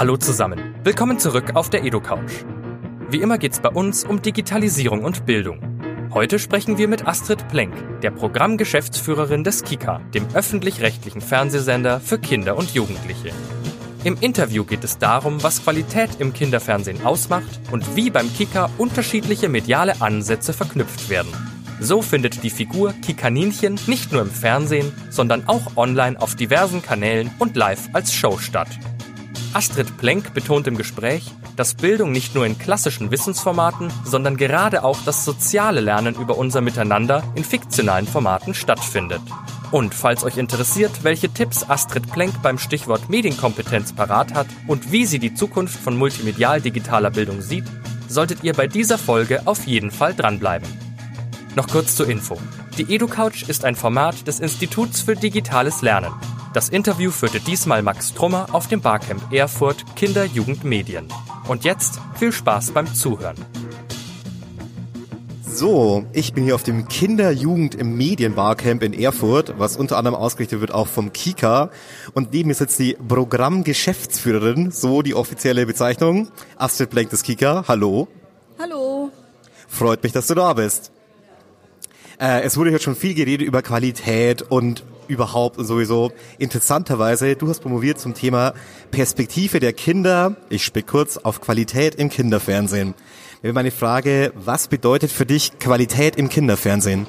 Hallo zusammen. Willkommen zurück auf der EdoCouch. Wie immer geht's bei uns um Digitalisierung und Bildung. Heute sprechen wir mit Astrid Plenk, der Programmgeschäftsführerin des KIKA, dem öffentlich-rechtlichen Fernsehsender für Kinder und Jugendliche. Im Interview geht es darum, was Qualität im Kinderfernsehen ausmacht und wie beim Kika unterschiedliche mediale Ansätze verknüpft werden. So findet die Figur Kikaninchen nicht nur im Fernsehen, sondern auch online auf diversen Kanälen und live als Show statt. Astrid Plenk betont im Gespräch, dass Bildung nicht nur in klassischen Wissensformaten, sondern gerade auch das soziale Lernen über unser Miteinander in fiktionalen Formaten stattfindet. Und falls euch interessiert, welche Tipps Astrid Plenk beim Stichwort Medienkompetenz parat hat und wie sie die Zukunft von multimedial-digitaler Bildung sieht, solltet ihr bei dieser Folge auf jeden Fall dranbleiben. Noch kurz zur Info. Die EduCouch ist ein Format des Instituts für digitales Lernen. Das Interview führte diesmal Max Trummer auf dem Barcamp Erfurt Kinder, Jugend, Medien. Und jetzt viel Spaß beim Zuhören. So, ich bin hier auf dem Kinder-Jugend im Medienbarcamp in Erfurt, was unter anderem ausgerichtet wird auch vom Kika. Und neben mir sitzt die Programmgeschäftsführerin, so die offizielle Bezeichnung, Astrid Blank des Kika. Hallo. Hallo. Freut mich, dass du da bist. Äh, es wurde jetzt schon viel geredet über Qualität und überhaupt und sowieso. Interessanterweise, du hast promoviert zum Thema Perspektive der Kinder, ich spick kurz, auf Qualität im Kinderfernsehen wäre meine Frage, was bedeutet für dich Qualität im Kinderfernsehen?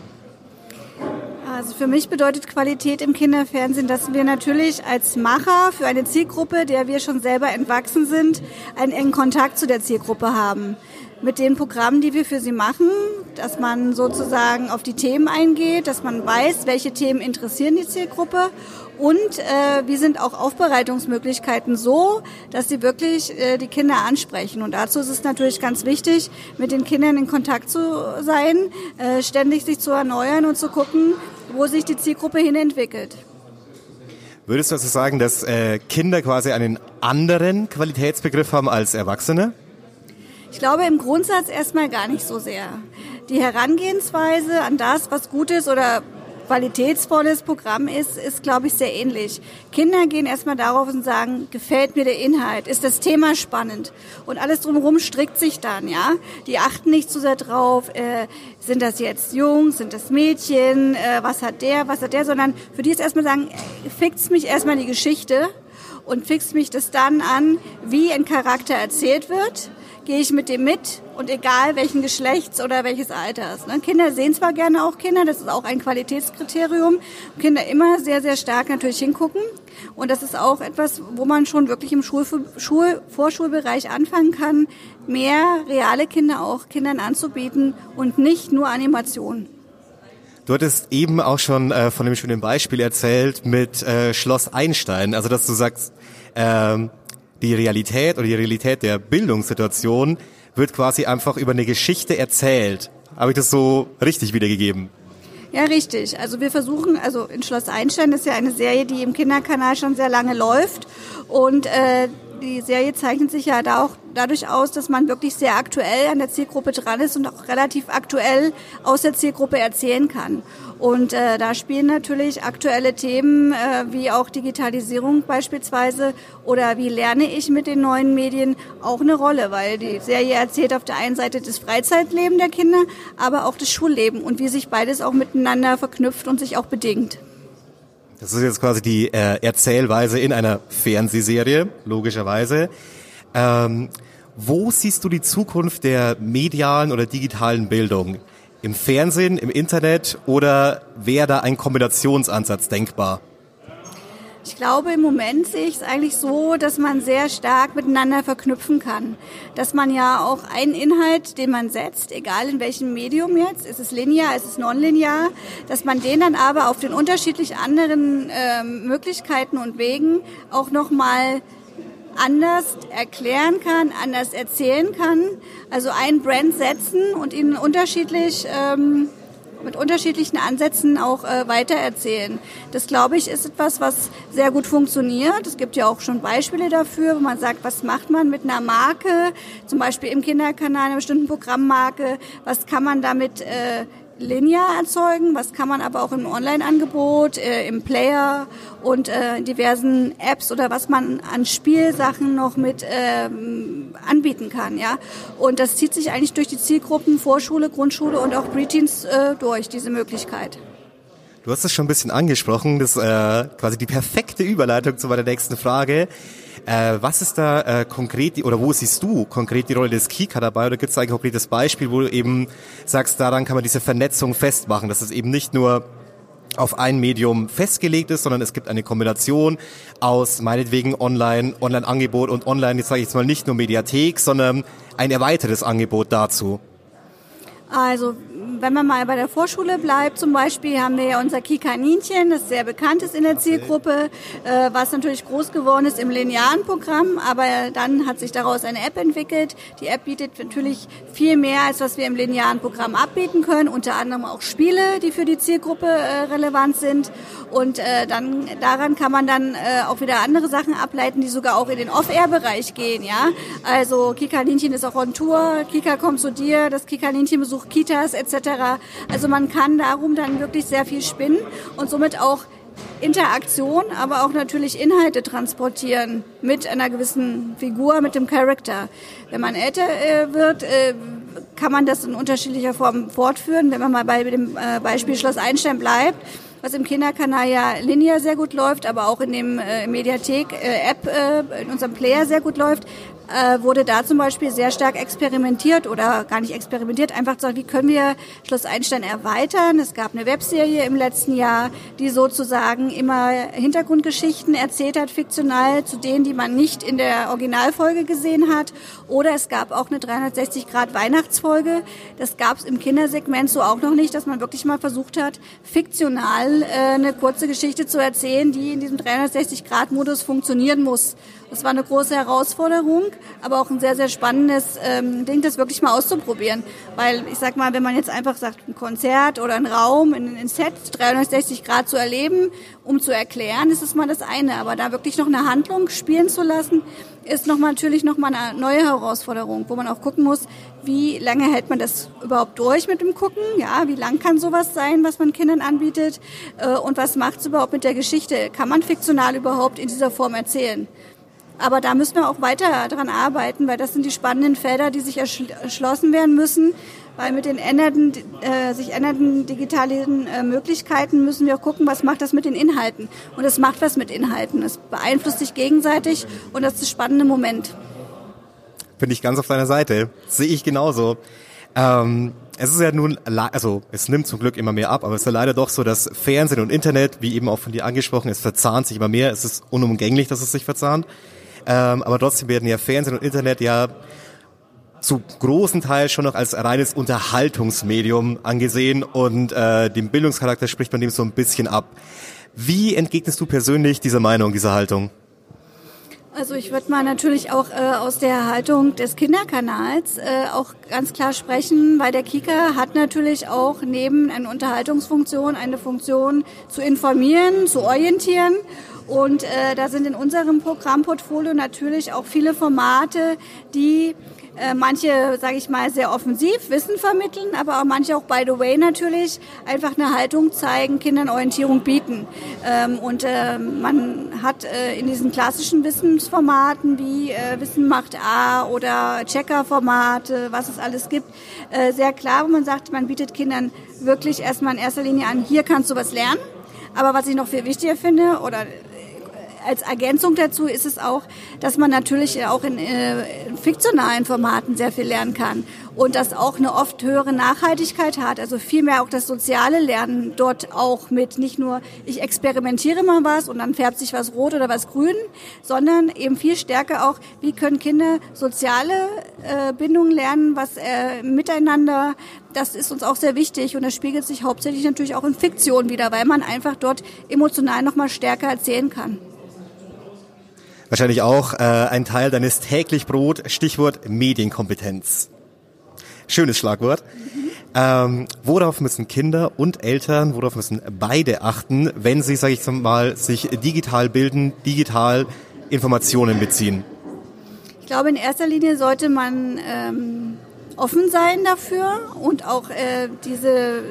Also für mich bedeutet Qualität im Kinderfernsehen, dass wir natürlich als Macher für eine Zielgruppe, der wir schon selber entwachsen sind, einen engen Kontakt zu der Zielgruppe haben. Mit den Programmen, die wir für sie machen, dass man sozusagen auf die Themen eingeht, dass man weiß, welche Themen interessieren die Zielgruppe und äh, wie sind auch Aufbereitungsmöglichkeiten so, dass sie wirklich äh, die Kinder ansprechen. Und dazu ist es natürlich ganz wichtig, mit den Kindern in Kontakt zu sein, äh, ständig sich zu erneuern und zu gucken, wo sich die Zielgruppe hin entwickelt. Würdest du also sagen, dass äh, Kinder quasi einen anderen Qualitätsbegriff haben als Erwachsene? Ich glaube im Grundsatz erstmal gar nicht so sehr. Die Herangehensweise an das, was gut ist oder qualitätsvolles Programm ist, ist, glaube ich, sehr ähnlich. Kinder gehen erstmal darauf und sagen, gefällt mir der Inhalt, ist das Thema spannend und alles drumherum strickt sich dann, ja. Die achten nicht so sehr drauf, äh, sind das jetzt Jungs, sind das Mädchen, äh, was hat der, was hat der, sondern für die ist erstmal sagen, fixt mich erstmal die Geschichte und fixt mich das dann an, wie ein Charakter erzählt wird gehe ich mit dem mit und egal welchen Geschlechts oder welches Alters. Ne? Kinder sehen zwar gerne auch Kinder, das ist auch ein Qualitätskriterium. Kinder immer sehr, sehr stark natürlich hingucken. Und das ist auch etwas, wo man schon wirklich im Schul Schul Vorschulbereich anfangen kann, mehr reale Kinder auch Kindern anzubieten und nicht nur Animationen. Du hattest eben auch schon äh, von dem schönen Beispiel erzählt mit äh, Schloss Einstein, also dass du sagst, ähm, die Realität oder die Realität der Bildungssituation wird quasi einfach über eine Geschichte erzählt. Habe ich das so richtig wiedergegeben? Ja, richtig. Also wir versuchen, also in Schloss Einstein ist ja eine Serie, die im Kinderkanal schon sehr lange läuft und äh, die Serie zeichnet sich ja da auch dadurch aus, dass man wirklich sehr aktuell an der Zielgruppe dran ist und auch relativ aktuell aus der Zielgruppe erzählen kann. Und äh, da spielen natürlich aktuelle Themen äh, wie auch Digitalisierung beispielsweise oder wie lerne ich mit den neuen Medien auch eine Rolle, weil die Serie erzählt auf der einen Seite das Freizeitleben der Kinder, aber auch das Schulleben und wie sich beides auch miteinander verknüpft und sich auch bedingt. Das ist jetzt quasi die äh, Erzählweise in einer Fernsehserie, logischerweise. Ähm, wo siehst du die Zukunft der medialen oder digitalen Bildung? Im Fernsehen, im Internet oder wäre da ein Kombinationsansatz denkbar? Ich glaube, im Moment sehe ich es eigentlich so, dass man sehr stark miteinander verknüpfen kann. Dass man ja auch einen Inhalt, den man setzt, egal in welchem Medium jetzt, ist es linear, ist es nonlinear, dass man den dann aber auf den unterschiedlich anderen äh, Möglichkeiten und Wegen auch nochmal anders erklären kann, anders erzählen kann. Also ein Brand setzen und ihn unterschiedlich ähm, mit unterschiedlichen Ansätzen auch äh, weitererzählen. Das glaube ich ist etwas, was sehr gut funktioniert. Es gibt ja auch schon Beispiele dafür, wo man sagt, was macht man mit einer Marke, zum Beispiel im Kinderkanal einer bestimmten Programmmarke, was kann man damit äh, linear erzeugen, was kann man aber auch im Online-Angebot, äh, im Player und äh, diversen Apps oder was man an Spielsachen noch mit ähm, anbieten kann, ja. Und das zieht sich eigentlich durch die Zielgruppen Vorschule, Grundschule und auch Preteens äh, durch, diese Möglichkeit. Du hast es schon ein bisschen angesprochen, das ist äh, quasi die perfekte Überleitung zu meiner nächsten Frage. Äh, was ist da äh, konkret, oder wo siehst du konkret die Rolle des Kika dabei? Oder gibt es ein konkretes Beispiel, wo du eben sagst, daran kann man diese Vernetzung festmachen, dass es eben nicht nur auf ein Medium festgelegt ist, sondern es gibt eine Kombination aus meinetwegen Online, Online-Angebot und Online, jetzt sage ich jetzt mal nicht nur Mediathek, sondern ein erweitertes Angebot dazu. Also wenn man mal bei der Vorschule bleibt, zum Beispiel haben wir ja unser Kikaninchen, das sehr bekannt ist in der Zielgruppe, äh, was natürlich groß geworden ist im linearen Programm, aber dann hat sich daraus eine App entwickelt. Die App bietet natürlich viel mehr, als was wir im linearen Programm abbieten können, unter anderem auch Spiele, die für die Zielgruppe äh, relevant sind. Und äh, dann daran kann man dann äh, auch wieder andere Sachen ableiten, die sogar auch in den Off-Air-Bereich gehen. Ja, also Kikaninchen ist auch on Tour, Kika kommt zu dir, das Kikaninchen besucht Kitas etc. Also man kann darum dann wirklich sehr viel spinnen und somit auch Interaktion, aber auch natürlich Inhalte transportieren mit einer gewissen Figur, mit dem Charakter. Wenn man älter äh, wird, äh, kann man das in unterschiedlicher Form fortführen. Wenn man mal bei dem äh, Beispiel Schloss Einstein bleibt, was im Kinderkanal ja linear sehr gut läuft, aber auch in dem Mediathek-App, in unserem Player sehr gut läuft, äh, wurde da zum Beispiel sehr stark experimentiert oder gar nicht experimentiert, einfach gesagt, wie können wir Schloss Einstein erweitern. Es gab eine Webserie im letzten Jahr, die sozusagen immer Hintergrundgeschichten erzählt hat, fiktional, zu denen, die man nicht in der Originalfolge gesehen hat. Oder es gab auch eine 360 Grad Weihnachtsfolge. Das gab es im Kindersegment so auch noch nicht, dass man wirklich mal versucht hat, fiktional äh, eine kurze Geschichte zu erzählen, die in diesem 360 Grad Modus funktionieren muss. Das war eine große Herausforderung, aber auch ein sehr, sehr spannendes ähm, Ding, das wirklich mal auszuprobieren. Weil ich sag mal, wenn man jetzt einfach sagt, ein Konzert oder ein Raum, ein, ein Set 360 Grad zu erleben, um zu erklären, ist es mal das eine. Aber da wirklich noch eine Handlung spielen zu lassen, ist noch mal, natürlich noch mal eine neue Herausforderung, wo man auch gucken muss, wie lange hält man das überhaupt durch mit dem Gucken? Ja, wie lang kann sowas sein, was man Kindern anbietet? Äh, und was macht es überhaupt mit der Geschichte? Kann man fiktional überhaupt in dieser Form erzählen? Aber da müssen wir auch weiter dran arbeiten, weil das sind die spannenden Felder, die sich erschlossen werden müssen. Weil mit den ändernden, äh, sich ändernden digitalen äh, Möglichkeiten müssen wir gucken, was macht das mit den Inhalten. Und es macht was mit Inhalten. Es beeinflusst sich gegenseitig und das ist das spannende Moment. Bin ich ganz auf deiner Seite. Sehe ich genauso. Ähm, es ist ja nun, also es nimmt zum Glück immer mehr ab, aber es ist ja leider doch so, dass Fernsehen und Internet, wie eben auch von dir angesprochen, es verzahnt sich immer mehr. Es ist unumgänglich, dass es sich verzahnt. Ähm, aber trotzdem werden ja Fernsehen und Internet ja zu großen Teil schon noch als reines Unterhaltungsmedium angesehen und äh, dem Bildungscharakter spricht man dem so ein bisschen ab. Wie entgegnest du persönlich dieser Meinung, dieser Haltung? Also ich würde mal natürlich auch äh, aus der Haltung des Kinderkanals äh, auch ganz klar sprechen, weil der Kika hat natürlich auch neben einer Unterhaltungsfunktion eine Funktion zu informieren, zu orientieren und äh, da sind in unserem Programmportfolio natürlich auch viele Formate, die äh, manche, sage ich mal, sehr offensiv Wissen vermitteln, aber auch manche auch by the way natürlich einfach eine Haltung zeigen, Kindern Orientierung bieten. Ähm, und äh, man hat äh, in diesen klassischen Wissensformaten wie äh, Wissen macht A oder Checker-Formate, was es alles gibt, äh, sehr klar, wo man sagt, man bietet Kindern wirklich erstmal in erster Linie an, hier kannst du was lernen. Aber was ich noch viel wichtiger finde oder als Ergänzung dazu ist es auch, dass man natürlich auch in äh, fiktionalen Formaten sehr viel lernen kann und das auch eine oft höhere Nachhaltigkeit hat. Also vielmehr auch das soziale Lernen dort auch mit nicht nur ich experimentiere mal was und dann färbt sich was rot oder was grün, sondern eben viel stärker auch, wie können Kinder soziale äh, Bindungen lernen, was äh, miteinander, das ist uns auch sehr wichtig und das spiegelt sich hauptsächlich natürlich auch in Fiktion wieder, weil man einfach dort emotional noch mal stärker erzählen kann. Wahrscheinlich auch äh, ein Teil deines täglich Brot, Stichwort Medienkompetenz. Schönes Schlagwort. Ähm, worauf müssen Kinder und Eltern, worauf müssen beide achten, wenn sie, sage ich mal, sich digital bilden, digital Informationen beziehen? Ich glaube, in erster Linie sollte man ähm, offen sein dafür und auch äh, diese,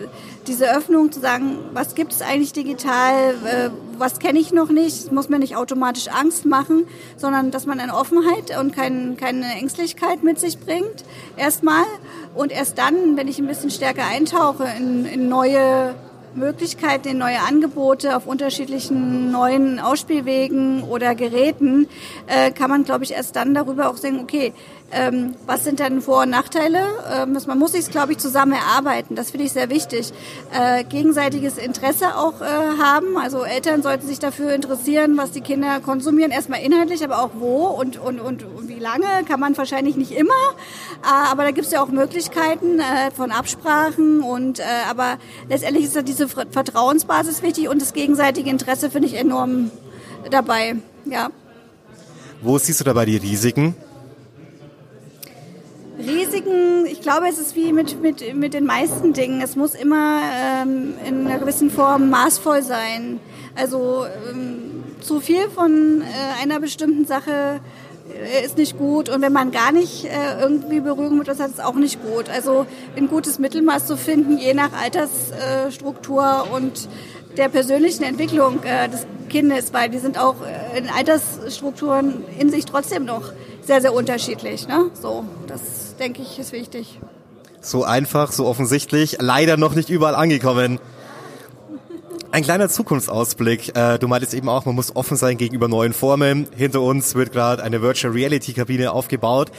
diese Öffnung zu sagen, was gibt es eigentlich digital, äh, was kenne ich noch nicht, muss mir nicht automatisch Angst machen, sondern dass man eine Offenheit und kein, keine Ängstlichkeit mit sich bringt, erstmal. Und erst dann, wenn ich ein bisschen stärker eintauche in, in neue Möglichkeiten, in neue Angebote auf unterschiedlichen neuen Ausspielwegen oder Geräten, äh, kann man, glaube ich, erst dann darüber auch sagen, okay, ähm, was sind denn Vor- und Nachteile? Ähm, man muss sich, glaube ich, zusammen erarbeiten. Das finde ich sehr wichtig. Äh, gegenseitiges Interesse auch äh, haben. Also Eltern sollten sich dafür interessieren, was die Kinder konsumieren. Erstmal inhaltlich, aber auch wo und, und, und, und wie lange. Kann man wahrscheinlich nicht immer. Äh, aber da gibt es ja auch Möglichkeiten äh, von Absprachen. Und äh, aber letztendlich ist da diese Vertrauensbasis wichtig und das gegenseitige Interesse finde ich enorm dabei. Ja. Wo siehst du dabei die Risiken? Risiken, ich glaube, es ist wie mit, mit, mit den meisten Dingen. Es muss immer ähm, in einer gewissen Form maßvoll sein. Also ähm, zu viel von äh, einer bestimmten Sache äh, ist nicht gut und wenn man gar nicht äh, irgendwie Berührung mit das hat, ist auch nicht gut. Also ein gutes Mittelmaß zu finden, je nach Altersstruktur und der persönlichen Entwicklung äh, des Kindes, weil die sind auch äh, in Altersstrukturen in sich trotzdem noch sehr, sehr unterschiedlich. Ne? So, das denke ich ist wichtig. So einfach, so offensichtlich, leider noch nicht überall angekommen. Ein kleiner Zukunftsausblick. Äh, du meintest eben auch, man muss offen sein gegenüber neuen Formen. Hinter uns wird gerade eine Virtual Reality Kabine aufgebaut.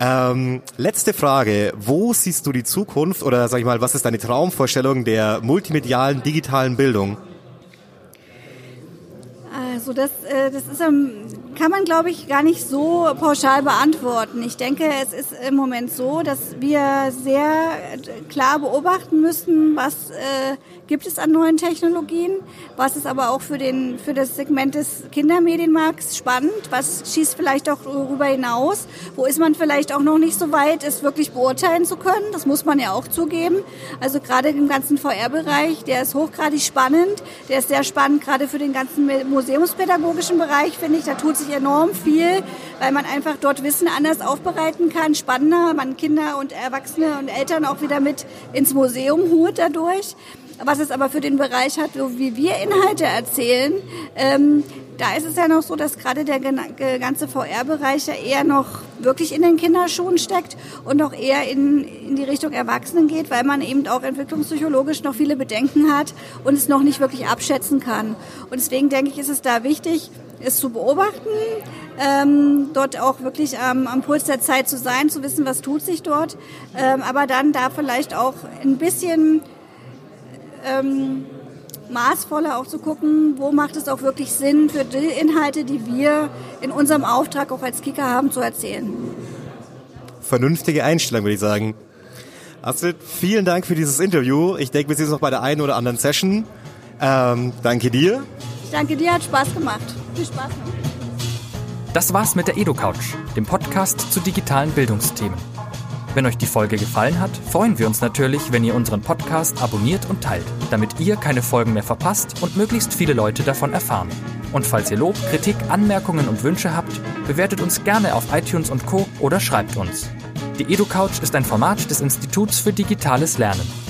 Ähm, letzte Frage. Wo siehst du die Zukunft oder sag ich mal, was ist deine Traumvorstellung der multimedialen digitalen Bildung? Also das, äh, das ist, ähm, kann man, glaube ich, gar nicht so pauschal beantworten. Ich denke, es ist im Moment so, dass wir sehr klar beobachten müssen, was äh, gibt es an neuen Technologien, was ist aber auch für, den, für das Segment des Kindermedienmarkts spannend, was schießt vielleicht auch darüber hinaus, wo ist man vielleicht auch noch nicht so weit, es wirklich beurteilen zu können, das muss man ja auch zugeben. Also gerade im ganzen VR-Bereich, der ist hochgradig spannend, der ist sehr spannend, gerade für den ganzen museumspädagogischen Bereich, finde ich, da tut sich enorm viel, weil man einfach dort Wissen anders aufbereiten kann, spannender, man Kinder und Erwachsene und Eltern auch wieder mit ins Museum holt dadurch. Was es aber für den Bereich hat, so wie wir Inhalte erzählen, ähm, da ist es ja noch so, dass gerade der ganze VR-Bereich ja eher noch wirklich in den Kinderschuhen steckt und noch eher in, in die Richtung Erwachsenen geht, weil man eben auch entwicklungspsychologisch noch viele Bedenken hat und es noch nicht wirklich abschätzen kann. Und deswegen denke ich, ist es da wichtig, es zu beobachten, ähm, dort auch wirklich ähm, am Puls der Zeit zu sein, zu wissen, was tut sich dort, ähm, aber dann da vielleicht auch ein bisschen ähm, maßvoller auch zu gucken, wo macht es auch wirklich Sinn für die Inhalte, die wir in unserem Auftrag auch als Kicker haben, zu erzählen. Vernünftige Einstellung, würde ich sagen. Astrid, vielen Dank für dieses Interview. Ich denke, wir sehen uns noch bei der einen oder anderen Session. Ähm, danke dir. Danke dir, hat Spaß gemacht. Viel Spaß noch. Das war's mit der EduCouch, dem Podcast zu digitalen Bildungsthemen. Wenn euch die Folge gefallen hat, freuen wir uns natürlich, wenn ihr unseren Podcast abonniert und teilt, damit ihr keine Folgen mehr verpasst und möglichst viele Leute davon erfahren. Und falls ihr Lob, Kritik, Anmerkungen und Wünsche habt, bewertet uns gerne auf iTunes und Co. oder schreibt uns. Die EduCouch ist ein Format des Instituts für digitales Lernen.